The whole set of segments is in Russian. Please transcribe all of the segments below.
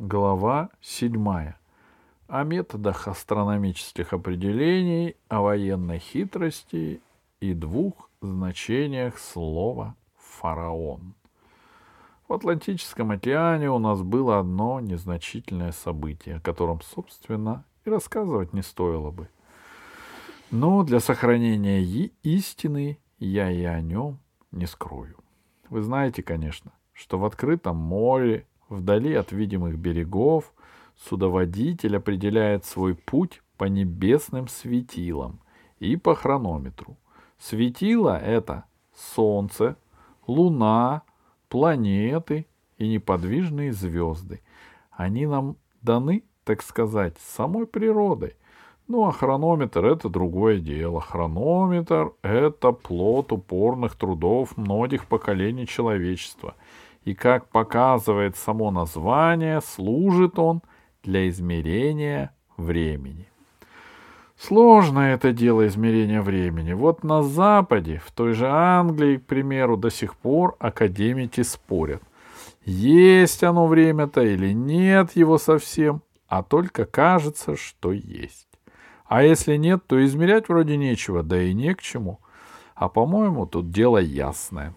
Глава 7. О методах астрономических определений, о военной хитрости и двух значениях слова «фараон». В Атлантическом океане у нас было одно незначительное событие, о котором, собственно, и рассказывать не стоило бы. Но для сохранения истины я и о нем не скрою. Вы знаете, конечно, что в открытом море Вдали от видимых берегов судоводитель определяет свой путь по небесным светилам и по хронометру. Светило — это Солнце, Луна, планеты и неподвижные звезды. Они нам даны, так сказать, самой природой. Ну а хронометр — это другое дело. Хронометр — это плод упорных трудов многих поколений человечества — и, как показывает само название, служит он для измерения времени. Сложно это дело измерения времени. Вот на Западе, в той же Англии, к примеру, до сих пор академики спорят. Есть оно время-то или нет его совсем, а только кажется, что есть. А если нет, то измерять вроде нечего, да и не к чему. А по-моему, тут дело ясное.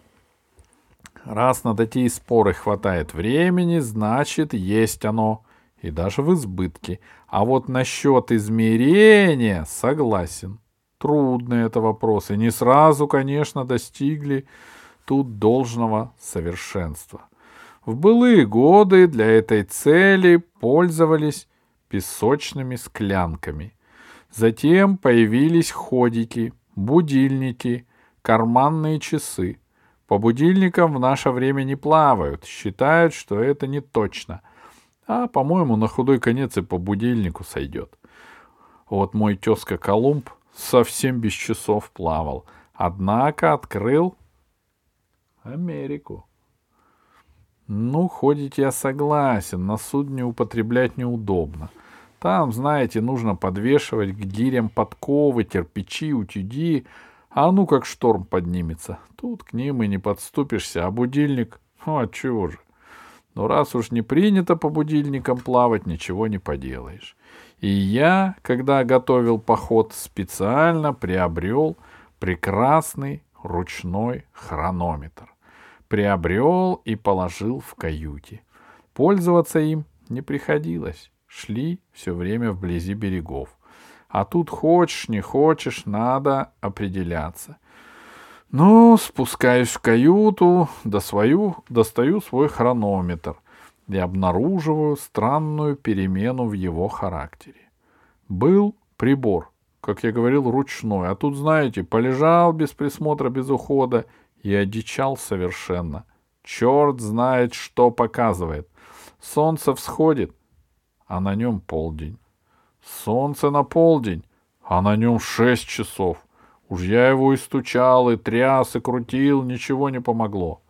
Раз на такие споры хватает времени, значит, есть оно, и даже в избытке. А вот насчет измерения согласен. Трудный это вопрос, и не сразу, конечно, достигли тут должного совершенства. В былые годы для этой цели пользовались песочными склянками. Затем появились ходики, будильники, карманные часы. По будильникам в наше время не плавают, считают, что это не точно. А, по-моему, на худой конец и по будильнику сойдет. Вот мой тезка Колумб совсем без часов плавал, однако открыл Америку. Ну, ходить я согласен, на судне употреблять неудобно. Там, знаете, нужно подвешивать к гирям подковы, кирпичи, утюги, а ну как шторм поднимется. Тут к ним и не подступишься, а будильник... Ну, а чего же? Но раз уж не принято по будильникам плавать, ничего не поделаешь. И я, когда готовил поход, специально приобрел прекрасный ручной хронометр. Приобрел и положил в каюте. Пользоваться им не приходилось. Шли все время вблизи берегов. А тут хочешь, не хочешь, надо определяться. Ну, спускаюсь в каюту, до свою, достаю свой хронометр и обнаруживаю странную перемену в его характере. Был прибор, как я говорил, ручной, а тут, знаете, полежал без присмотра, без ухода и одичал совершенно. Черт знает, что показывает. Солнце всходит, а на нем полдень. Солнце на полдень, а на нем шесть часов. Уж я его и стучал, и тряс, и крутил, ничего не помогло.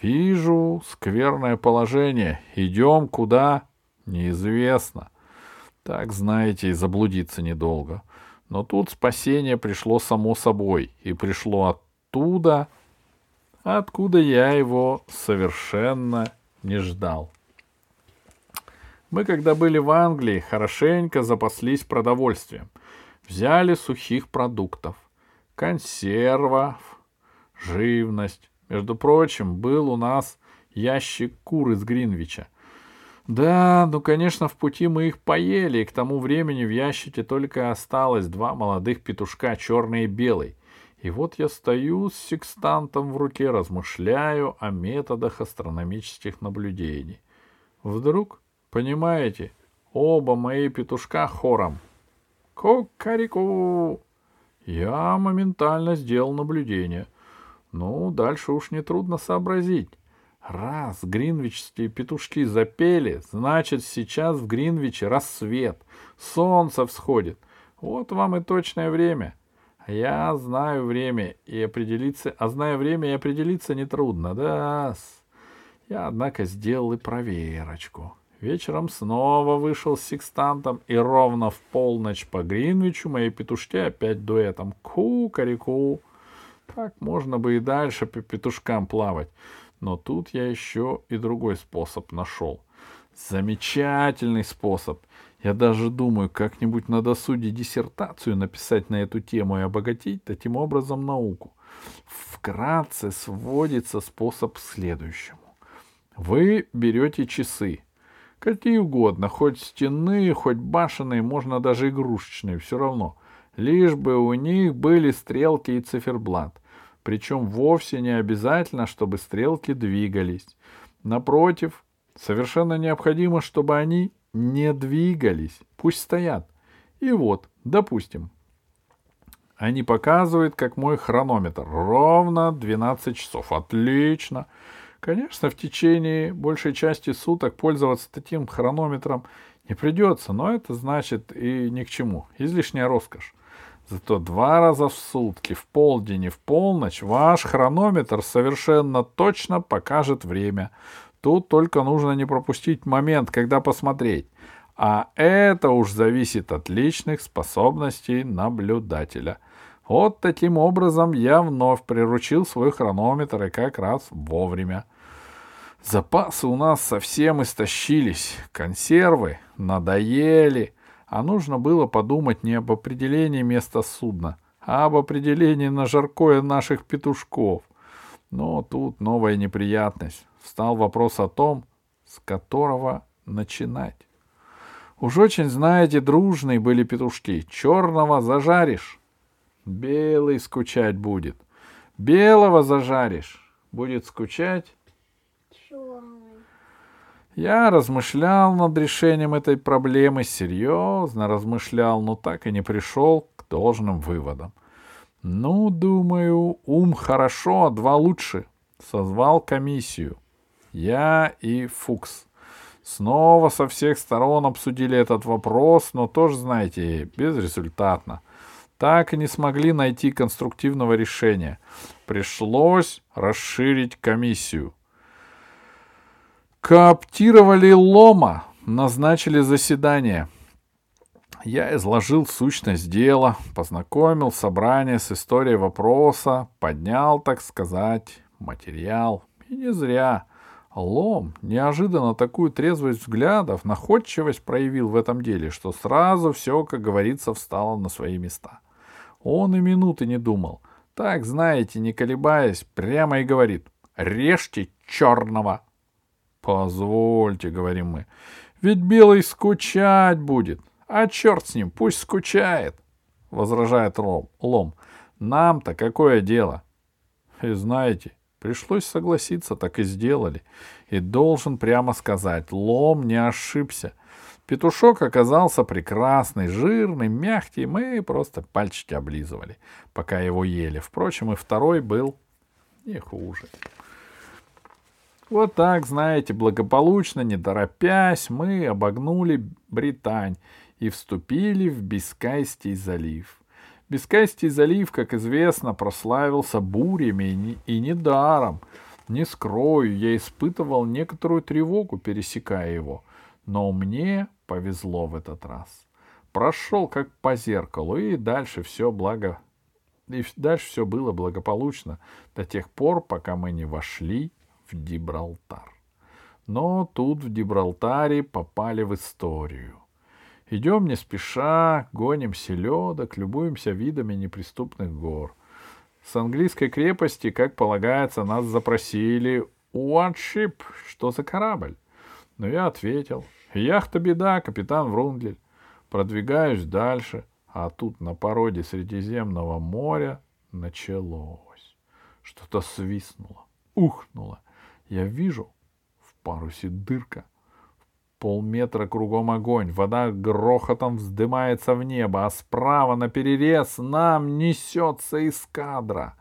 Вижу скверное положение. Идем куда? Неизвестно. Так, знаете, и заблудиться недолго. Но тут спасение пришло само собой, и пришло оттуда, откуда я его совершенно не ждал. Мы, когда были в Англии, хорошенько запаслись продовольствием. Взяли сухих продуктов, консервов, живность. Между прочим, был у нас ящик кур из Гринвича. Да, ну, конечно, в пути мы их поели, и к тому времени в ящике только осталось два молодых петушка, черный и белый. И вот я стою с секстантом в руке, размышляю о методах астрономических наблюдений. Вдруг Понимаете? Оба мои петушка хором. Кукареку! Я моментально сделал наблюдение. Ну, дальше уж нетрудно сообразить. Раз гринвичские петушки запели, значит, сейчас в Гринвиче рассвет, солнце всходит. Вот вам и точное время. Я знаю время и определиться, а зная время и определиться нетрудно, да. Я, однако, сделал и проверочку. Вечером снова вышел с секстантом, и ровно в полночь по Гринвичу мои петушки опять дуэтом «ку-карику». Так можно бы и дальше по петушкам плавать. Но тут я еще и другой способ нашел. Замечательный способ. Я даже думаю, как-нибудь на досуге диссертацию написать на эту тему и обогатить таким образом науку. Вкратце сводится способ к следующему. Вы берете часы, какие угодно, хоть стенные, хоть башенные, можно даже игрушечные, все равно, лишь бы у них были стрелки и циферблат. Причем вовсе не обязательно, чтобы стрелки двигались. Напротив, совершенно необходимо, чтобы они не двигались. Пусть стоят. И вот, допустим, они показывают, как мой хронометр. Ровно 12 часов. Отлично. Конечно, в течение большей части суток пользоваться таким хронометром не придется, но это значит и ни к чему. Излишняя роскошь. Зато два раза в сутки, в полдень и в полночь, ваш хронометр совершенно точно покажет время. Тут только нужно не пропустить момент, когда посмотреть. А это уж зависит от личных способностей наблюдателя. Вот таким образом я вновь приручил свой хронометр и как раз вовремя. Запасы у нас совсем истощились, консервы надоели, а нужно было подумать не об определении места судна, а об определении на жаркое наших петушков. Но тут новая неприятность. Встал вопрос о том, с которого начинать. Уж очень, знаете, дружные были петушки. Черного зажаришь, белый скучать будет. Белого зажаришь, будет скучать я размышлял над решением этой проблемы, серьезно размышлял, но так и не пришел к должным выводам. Ну, думаю, ум хорошо, а два лучше. Созвал комиссию. Я и Фукс. Снова со всех сторон обсудили этот вопрос, но тоже, знаете, безрезультатно. Так и не смогли найти конструктивного решения. Пришлось расширить комиссию. Кооптировали Лома, назначили заседание. Я изложил сущность дела, познакомил собрание с историей вопроса, поднял, так сказать, материал. И не зря. Лом неожиданно такую трезвость взглядов, находчивость проявил в этом деле, что сразу все, как говорится, встало на свои места. Он и минуты не думал. Так, знаете, не колебаясь, прямо и говорит «Режьте черного!» Позвольте, говорим мы. Ведь белый скучать будет. А черт с ним, пусть скучает, возражает Ром, Лом. Нам-то какое дело? И знаете, пришлось согласиться, так и сделали. И должен прямо сказать, Лом не ошибся. Петушок оказался прекрасный, жирный, мягкий, мы просто пальчики облизывали, пока его ели. Впрочем, и второй был не хуже. Вот так, знаете, благополучно, не торопясь, мы обогнули Британь и вступили в Бискайский залив. Бискайский залив, как известно, прославился бурями и, не, и недаром. Не скрою, я испытывал некоторую тревогу, пересекая его. Но мне повезло в этот раз. Прошел как по зеркалу, и дальше все благо... И дальше все было благополучно до тех пор, пока мы не вошли в Гибралтар. Но тут в Гибралтаре попали в историю. Идем не спеша, гоним селедок, любуемся видами неприступных гор. С английской крепости, как полагается, нас запросили «What ship?» Что за корабль? Но я ответил «Яхта беда, капитан Врундлель». Продвигаюсь дальше, а тут на породе Средиземного моря началось. Что-то свистнуло, ухнуло. Я вижу в парусе дырка. Полметра кругом огонь, вода грохотом вздымается в небо, а справа на перерез нам несется эскадра.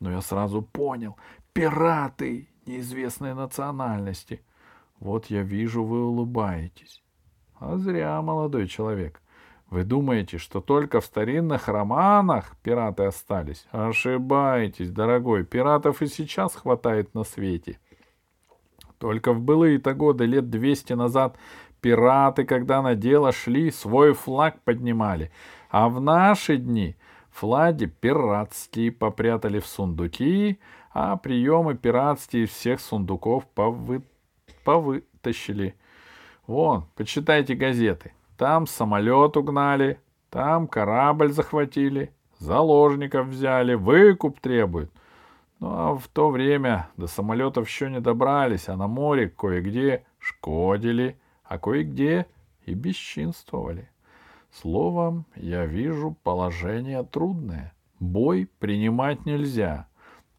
Но я сразу понял — пираты неизвестной национальности. Вот я вижу, вы улыбаетесь. А зря, молодой человек. Вы думаете, что только в старинных романах пираты остались? Ошибаетесь, дорогой. Пиратов и сейчас хватает на свете. Только в былые-то годы, лет двести назад, пираты, когда на дело шли, свой флаг поднимали. А в наши дни флаги пиратские попрятали в сундуки, а приемы пиратские из всех сундуков повы... повытащили. Вон, почитайте газеты. Там самолет угнали, там корабль захватили, заложников взяли, выкуп требуют. Ну, а в то время до самолетов еще не добрались, а на море кое-где шкодили, а кое-где и бесчинствовали. Словом, я вижу положение трудное. Бой принимать нельзя.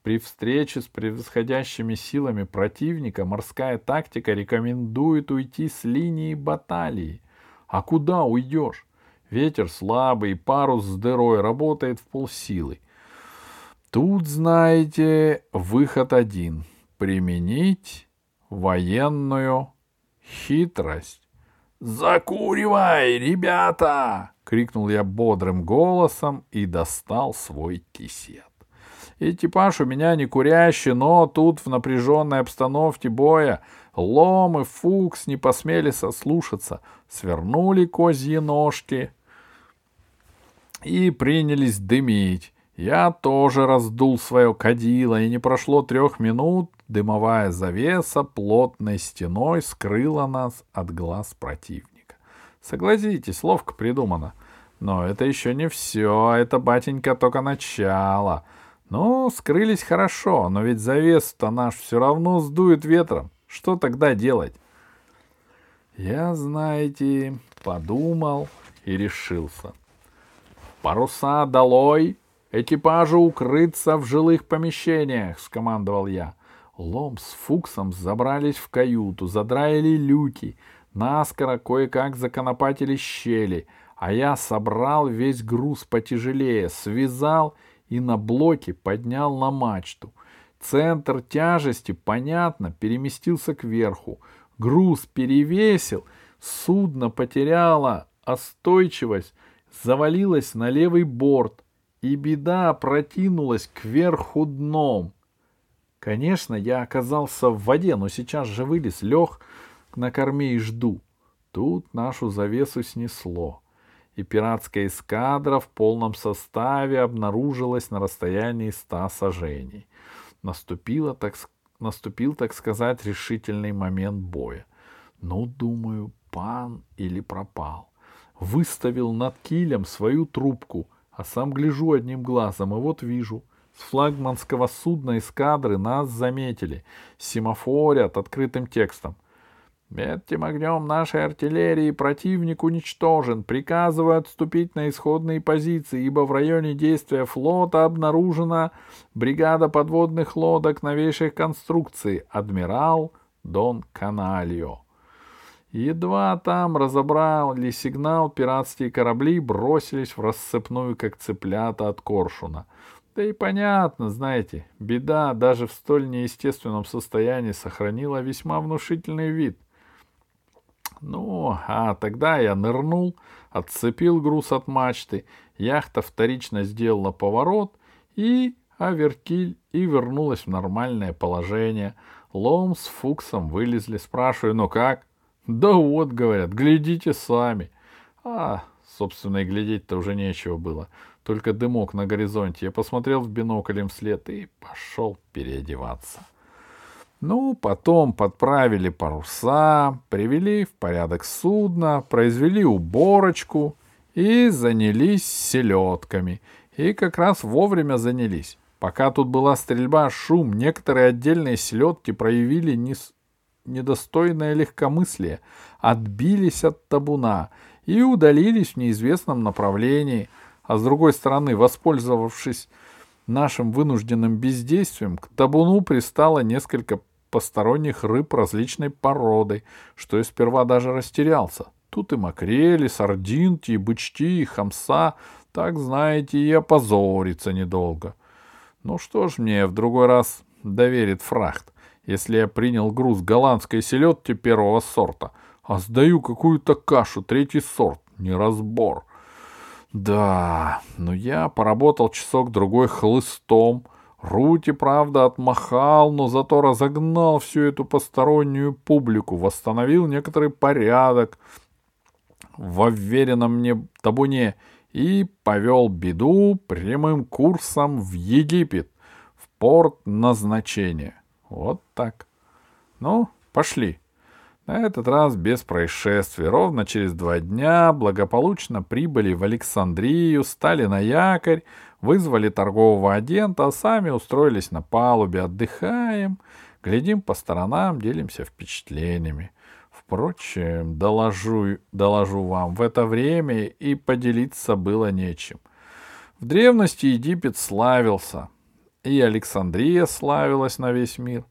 При встрече с превосходящими силами противника морская тактика рекомендует уйти с линии баталии. А куда уйдешь? Ветер слабый, парус с дырой работает в полсилы. Тут, знаете, выход один — применить военную хитрость. «Закуривай, ребята!» — крикнул я бодрым голосом и достал свой кисет. Экипаж у меня не курящий, но тут в напряженной обстановке боя Лом и Фукс не посмели сослушаться, свернули козьи ножки и принялись дымить. Я тоже раздул свое кадило, и не прошло трех минут, дымовая завеса плотной стеной скрыла нас от глаз противника. Согласитесь, ловко придумано. Но это еще не все, это, батенька, только начало. Ну, скрылись хорошо, но ведь завес-то наш все равно сдует ветром. Что тогда делать? Я, знаете, подумал и решился. Паруса долой, «Экипажу укрыться в жилых помещениях!» — скомандовал я. Лом с Фуксом забрались в каюту, задраили люки, наскоро кое-как законопатили щели, а я собрал весь груз потяжелее, связал и на блоке поднял на мачту. Центр тяжести, понятно, переместился кверху. Груз перевесил, судно потеряло остойчивость, завалилось на левый борт — и беда протянулась кверху дном. Конечно, я оказался в воде, но сейчас же вылез, лег на корме и жду. Тут нашу завесу снесло, и пиратская эскадра в полном составе обнаружилась на расстоянии ста сажений. Наступило, так, наступил, так сказать, решительный момент боя. Ну, думаю, пан или пропал. Выставил над килем свою трубку — а сам гляжу одним глазом, и вот вижу. С флагманского судна эскадры нас заметили. Семафорят открытым текстом. Метким огнем нашей артиллерии противник уничтожен. Приказываю отступить на исходные позиции, ибо в районе действия флота обнаружена бригада подводных лодок новейших конструкций «Адмирал Дон Канальо». Едва там разобрали сигнал, пиратские корабли бросились в рассыпную, как цыплята от коршуна. Да и понятно, знаете, беда даже в столь неестественном состоянии сохранила весьма внушительный вид. Ну, а тогда я нырнул, отцепил груз от мачты, яхта вторично сделала поворот, и аверкиль и вернулась в нормальное положение. Лом с Фуксом вылезли, спрашиваю, ну как? Да вот, говорят, глядите сами. А, собственно, и глядеть-то уже нечего было. Только дымок на горизонте. Я посмотрел в бинокль им вслед и пошел переодеваться. Ну, потом подправили паруса, привели в порядок судно, произвели уборочку и занялись селедками. И как раз вовремя занялись. Пока тут была стрельба, шум, некоторые отдельные селедки проявили не, недостойное легкомыслие, отбились от табуна и удалились в неизвестном направлении, а с другой стороны, воспользовавшись нашим вынужденным бездействием, к табуну пристало несколько посторонних рыб различной породы, что я сперва даже растерялся. Тут и макрели, сардинки, и бычки, и хамса, так, знаете, и опозориться недолго. Ну что ж мне в другой раз доверит фрахт если я принял груз голландской селедки первого сорта, а сдаю какую-то кашу третий сорт, неразбор. Да, но я поработал часок-другой хлыстом, Рути, правда, отмахал, но зато разогнал всю эту постороннюю публику, восстановил некоторый порядок в уверенном мне табуне и повел беду прямым курсом в Египет, в порт назначения. Вот так. Ну, пошли. На этот раз без происшествий. Ровно через два дня благополучно прибыли в Александрию, стали на якорь, вызвали торгового агента, а сами устроились на палубе, отдыхаем, глядим по сторонам, делимся впечатлениями. Впрочем, доложу, доложу вам, в это время и поделиться было нечем. В древности Египет славился, и Александрия славилась на весь мир,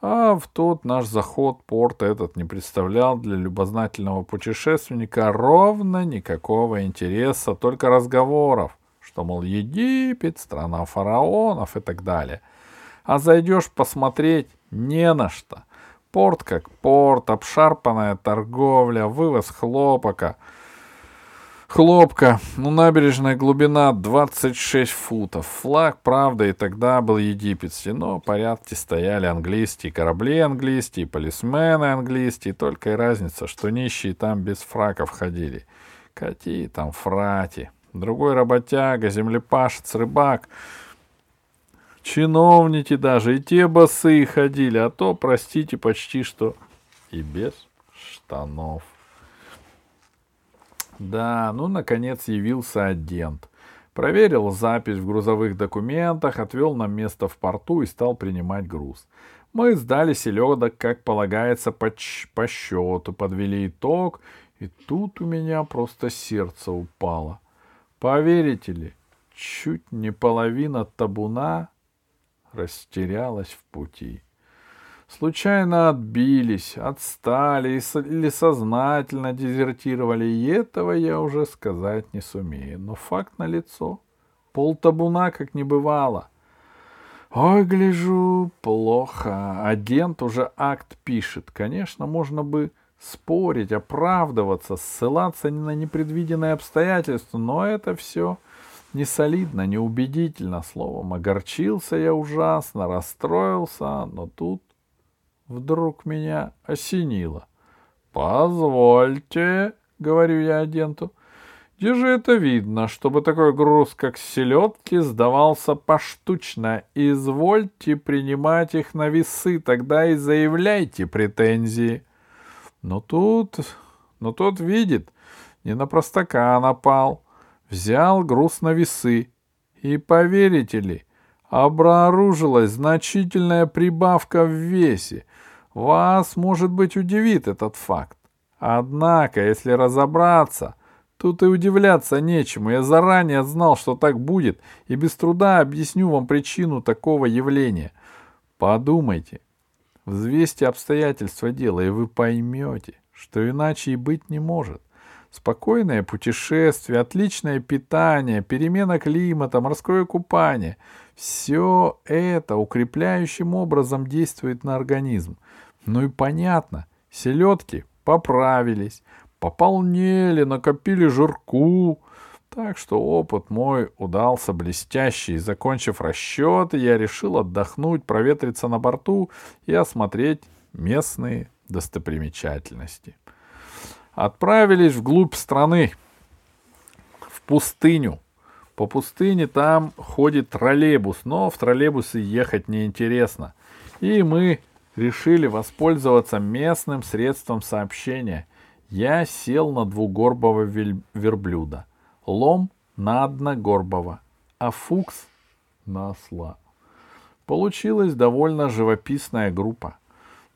а в тот наш заход порт этот не представлял для любознательного путешественника ровно никакого интереса, только разговоров, что, мол, Египет, страна фараонов и так далее. А зайдешь посмотреть не на что. Порт как порт, обшарпанная торговля, вывоз хлопока. Хлопка, ну, набережная глубина 26 футов. Флаг, правда, и тогда был египетский, но порядки стояли английские, корабли английские, полисмены английские, только и разница, что нищие там без фраков ходили. Какие там фрати. Другой работяга, землепашец, рыбак — Чиновники даже и те босые ходили, а то, простите, почти что и без штанов. Да, ну, наконец явился агент. Проверил запись в грузовых документах, отвел нам место в порту и стал принимать груз. Мы сдали селедок, как полагается, по, по счету, подвели итог, и тут у меня просто сердце упало. Поверите ли, чуть не половина табуна растерялась в пути. Случайно отбились, отстали или сознательно дезертировали, и этого я уже сказать не сумею. Но факт налицо. Пол табуна как не бывало. Ой, гляжу, плохо. Агент уже акт пишет. Конечно, можно бы спорить, оправдываться, ссылаться на непредвиденные обстоятельства, но это все не солидно, не словом, огорчился я ужасно, расстроился, но тут вдруг меня осенило. «Позвольте», — говорю я агенту, — «где же это видно, чтобы такой груз, как селедки, сдавался поштучно? Извольте принимать их на весы, тогда и заявляйте претензии». Но тут, но тот видит, не на простака напал — взял груз на весы. И поверите ли, обнаружилась значительная прибавка в весе. Вас, может быть, удивит этот факт. Однако, если разобраться, тут и удивляться нечему. Я заранее знал, что так будет, и без труда объясню вам причину такого явления. Подумайте, взвесьте обстоятельства дела, и вы поймете, что иначе и быть не может. Спокойное путешествие, отличное питание, перемена климата, морское купание — все это укрепляющим образом действует на организм. Ну и понятно, селедки поправились, пополнели, накопили жирку. Так что опыт мой удался блестящий. Закончив расчеты, я решил отдохнуть, проветриться на борту и осмотреть местные достопримечательности отправились вглубь страны, в пустыню. По пустыне там ходит троллейбус, но в троллейбусы ехать неинтересно. И мы решили воспользоваться местным средством сообщения. Я сел на двугорбого верблюда, лом на одногорбого, а фукс на осла. Получилась довольно живописная группа.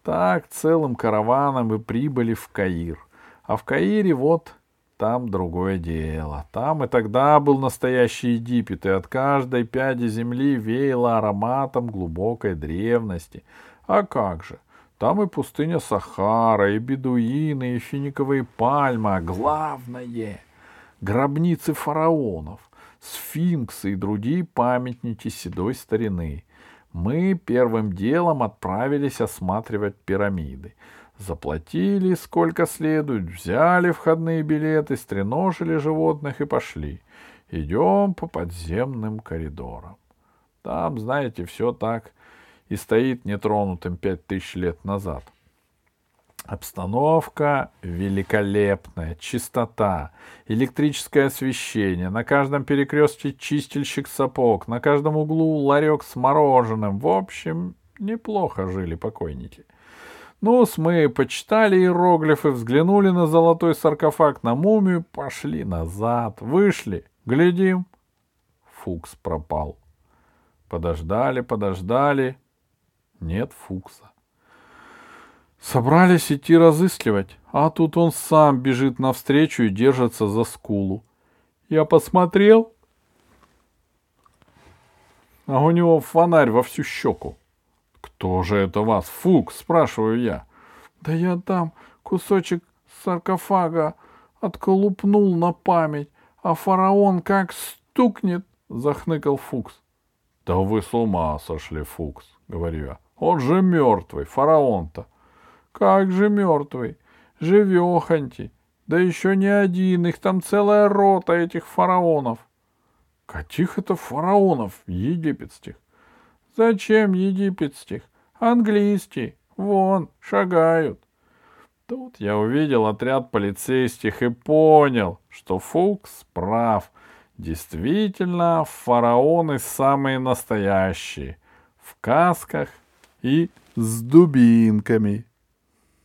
Так целым караваном мы прибыли в Каир — а в Каире вот там другое дело. Там и тогда был настоящий Египет, и от каждой пяди земли веяло ароматом глубокой древности. А как же? Там и пустыня Сахара, и бедуины, и финиковые пальмы, а главное — гробницы фараонов, сфинксы и другие памятники седой старины. Мы первым делом отправились осматривать пирамиды — Заплатили сколько следует, взяли входные билеты, стреножили животных и пошли. Идем по подземным коридорам. Там, знаете, все так и стоит нетронутым пять тысяч лет назад. Обстановка великолепная, чистота, электрическое освещение, на каждом перекрестке чистильщик сапог, на каждом углу ларек с мороженым. В общем, неплохо жили покойники. ну мы почитали иероглифы, взглянули на золотой саркофаг, на мумию, пошли назад, вышли, глядим. Фукс пропал. Подождали, подождали. Нет Фукса. Собрались идти разыскивать, а тут он сам бежит навстречу и держится за скулу. Я посмотрел, а у него фонарь во всю щеку. «Кто же это вас? Фук?» — спрашиваю я. «Да я там кусочек саркофага отколупнул на память, а фараон как стукнет!» — захныкал Фукс. «Да вы с ума сошли, Фукс!» — говорю я. «Он же мертвый, фараон-то!» «Как же мертвый? Живехонький! Да еще не один, их там целая рота этих фараонов!» «Каких это фараонов египетских?» Зачем египетских? Английских. Вон, шагают. Тут я увидел отряд полицейских и понял, что Фукс прав. Действительно, фараоны самые настоящие. В касках и с дубинками.